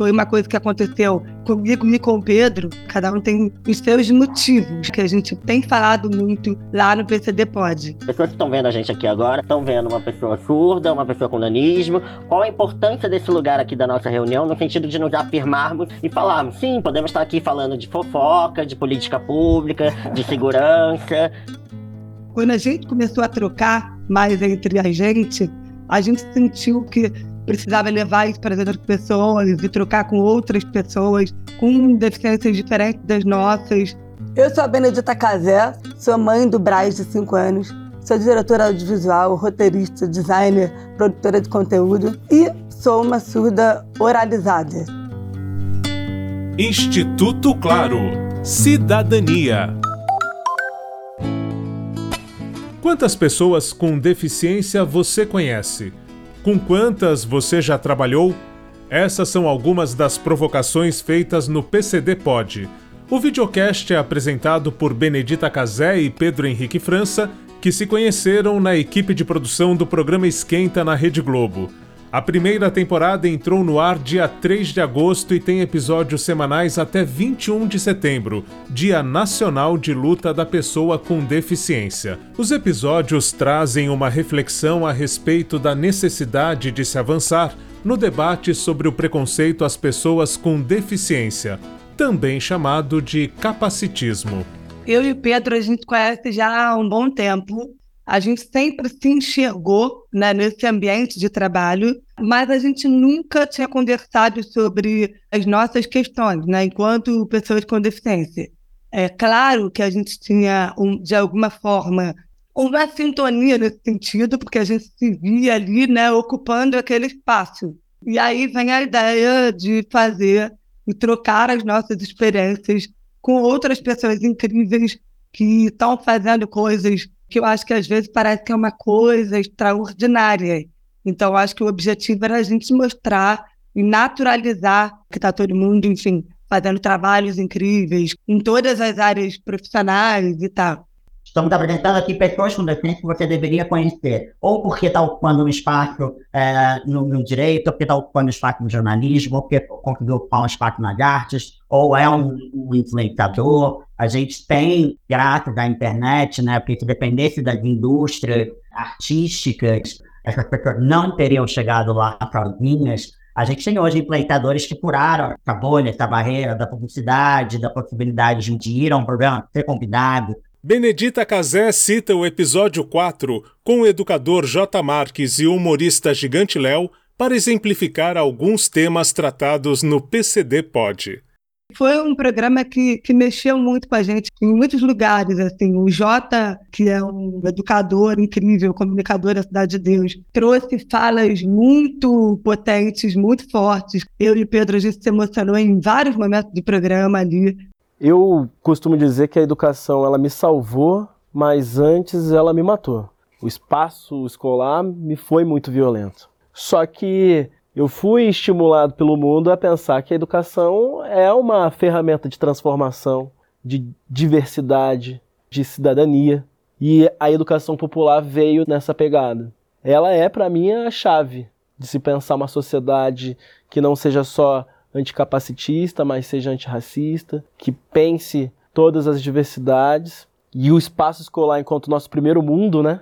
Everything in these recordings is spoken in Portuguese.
foi uma coisa que aconteceu comigo e com o Pedro. Cada um tem os seus motivos, que a gente tem falado muito lá no PCD Pod. As pessoas que estão vendo a gente aqui agora estão vendo uma pessoa surda, uma pessoa com nanismo. Qual a importância desse lugar aqui da nossa reunião no sentido de nos afirmarmos e falarmos, sim, podemos estar aqui falando de fofoca, de política pública, de segurança. Quando a gente começou a trocar mais entre a gente, a gente sentiu que precisava levar isso para as outras pessoas e trocar com outras pessoas com deficiências diferentes das nossas. Eu sou a Benedita Casé, sou mãe do Braz de 5 anos, sou diretora audiovisual, roteirista, designer, produtora de conteúdo e sou uma surda oralizada. Instituto Claro. Cidadania. Quantas pessoas com deficiência você conhece? Com quantas você já trabalhou? Essas são algumas das provocações feitas no PCD Pod. O videocast é apresentado por Benedita Casé e Pedro Henrique França, que se conheceram na equipe de produção do programa Esquenta na Rede Globo. A primeira temporada entrou no ar dia 3 de agosto e tem episódios semanais até 21 de setembro, Dia Nacional de Luta da Pessoa com Deficiência. Os episódios trazem uma reflexão a respeito da necessidade de se avançar no debate sobre o preconceito às pessoas com deficiência, também chamado de capacitismo. Eu e o Pedro a gente conhece já há um bom tempo a gente sempre se enxergou né, nesse ambiente de trabalho, mas a gente nunca tinha conversado sobre as nossas questões, né, enquanto pessoas com deficiência. É claro que a gente tinha, um, de alguma forma, uma sintonia nesse sentido, porque a gente se via ali né, ocupando aquele espaço. E aí vem a ideia de fazer e trocar as nossas experiências com outras pessoas incríveis que estão fazendo coisas que eu acho que às vezes parece que é uma coisa extraordinária. Então, acho que o objetivo era a gente mostrar e naturalizar que está todo mundo, enfim, fazendo trabalhos incríveis em todas as áreas profissionais e tal. Estamos apresentando aqui pessoas com deficiência que você deveria conhecer, ou porque está ocupando um espaço é, no, no, direito, ou porque está ocupando um espaço no jornalismo, ou porque conseguiu ocupar um espaço nas artes, ou é um, um influenciador. A gente tem, graças à internet, né, porque se dependesse das indústrias artísticas, essas pessoas não teriam chegado lá sozinhas. A gente tem hoje influenciadores que curaram essa bolha, essa barreira da publicidade, da possibilidade de ir a um programa, ser convidado, Benedita Casé cita o episódio 4 com o educador J. Marques e o humorista Gigante Léo para exemplificar alguns temas tratados no PCD Pod. Foi um programa que, que mexeu muito com a gente em muitos lugares. Assim, o Jota, que é um educador incrível, comunicador da Cidade de Deus, trouxe falas muito potentes, muito fortes. Eu e o Pedro, a gente se emocionou em vários momentos do programa ali. Eu costumo dizer que a educação ela me salvou, mas antes ela me matou. O espaço escolar me foi muito violento. Só que eu fui estimulado pelo mundo a pensar que a educação é uma ferramenta de transformação, de diversidade, de cidadania. E a educação popular veio nessa pegada. Ela é, para mim, a chave de se pensar uma sociedade que não seja só anticapacitista, mas seja antirracista, que pense todas as diversidades e o espaço escolar enquanto nosso primeiro mundo, né?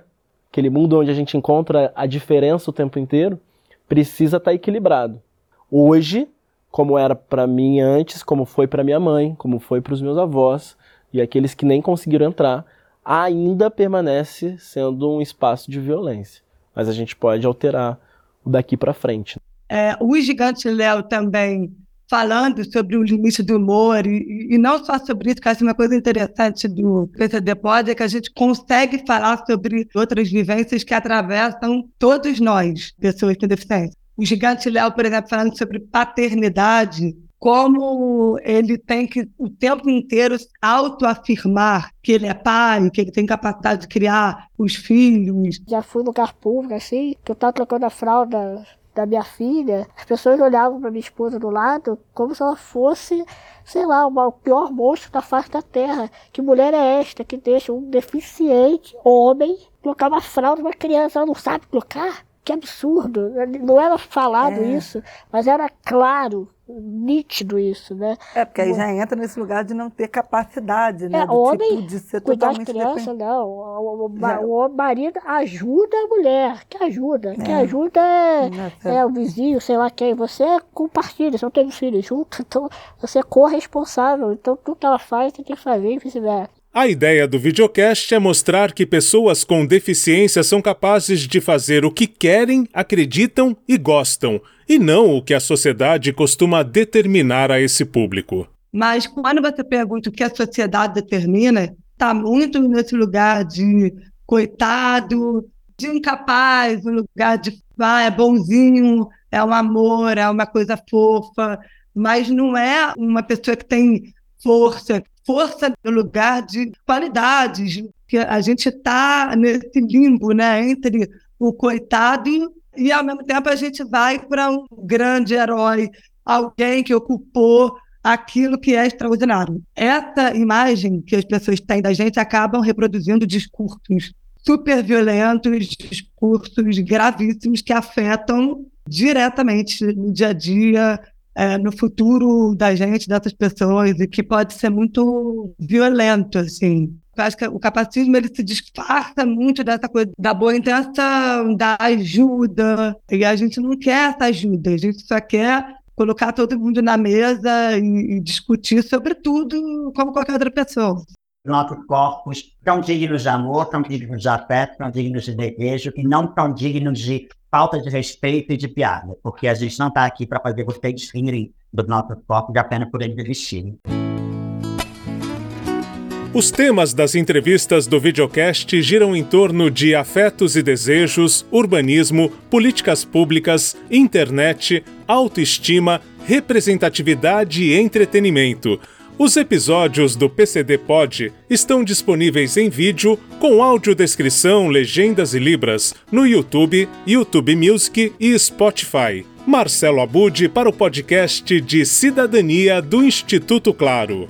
Aquele mundo onde a gente encontra a diferença o tempo inteiro, precisa estar tá equilibrado. Hoje, como era para mim antes, como foi para minha mãe, como foi para os meus avós e aqueles que nem conseguiram entrar, ainda permanece sendo um espaço de violência. Mas a gente pode alterar o daqui para frente. É, o Gigante Léo também falando sobre o limite do humor, e, e não só sobre isso, que acho uma coisa interessante do PCD Pod, é que a gente consegue falar sobre outras vivências que atravessam todos nós, pessoas com deficiência. O Gigante Léo, por exemplo, falando sobre paternidade, como ele tem que o tempo inteiro autoafirmar que ele é pai, que ele tem capacidade de criar os filhos. Já fui no lugar público, assim, que eu estava trocando a fralda da minha filha, as pessoas olhavam para minha esposa do lado como se ela fosse, sei lá, o pior monstro da face da terra. Que mulher é esta que deixa um deficiente homem colocar uma fralda uma criança, ela não sabe colocar? Que absurdo. Não era falado É. isso, mas era claro, nítido isso, né? É, porque aí já entra nesse lugar de não ter capacidade, né? É, do homem, tipo de ser Cuidar de totalmente criança, não. O, o, Já- o, marido ajuda a mulher, que ajuda. Que É. ajuda é, Nossa. é o vizinho, sei lá quem. Você compartilha, você não tem filhos junto, então você é corresponsável. Então tudo que ela faz, você tem que fazer e vice-versa. A ideia do videocast é mostrar que pessoas com deficiência são capazes de fazer o que querem, acreditam e gostam, e não o que a sociedade costuma determinar a esse público. Mas quando você pergunta o que a sociedade determina, está muito nesse lugar de coitado, de incapaz, um lugar de ah, é bonzinho, é um amor, é uma coisa fofa, mas não é uma pessoa que tem força, força no lugar de qualidades, que a gente está nesse limbo, né, entre o coitado e ao mesmo tempo a gente vai para um grande herói, alguém que ocupou aquilo que é extraordinário. Essa imagem que as pessoas têm da gente acabam reproduzindo discursos super violentos, discursos gravíssimos que afetam diretamente no dia a dia, é, no futuro da gente, dessas pessoas, e que pode ser muito violento, assim. Eu acho que o capacitismo ele se disfarça muito dessa coisa da boa intenção, da ajuda, e a gente não quer essa ajuda, a gente só quer colocar todo mundo na mesa e, e discutir sobre tudo como qualquer outra pessoa. Nossos corpos tão dignos de amor, tão dignos de afeto, tão dignos de desejo e não tão dignos de falta de respeito e de piada, porque a gente não está aqui para fazer vocês rirem dos nossos corpos apenas por eles existirem. Os temas das entrevistas do videocast giram em torno de afetos e desejos, urbanismo, políticas públicas, internet, autoestima, representatividade e entretenimento. Os episódios do PCD Pod estão disponíveis em vídeo, com audiodescrição, legendas e libras, no YouTube, YouTube Music e Spotify. Marcelo Abude para o podcast de Cidadania do Instituto Claro.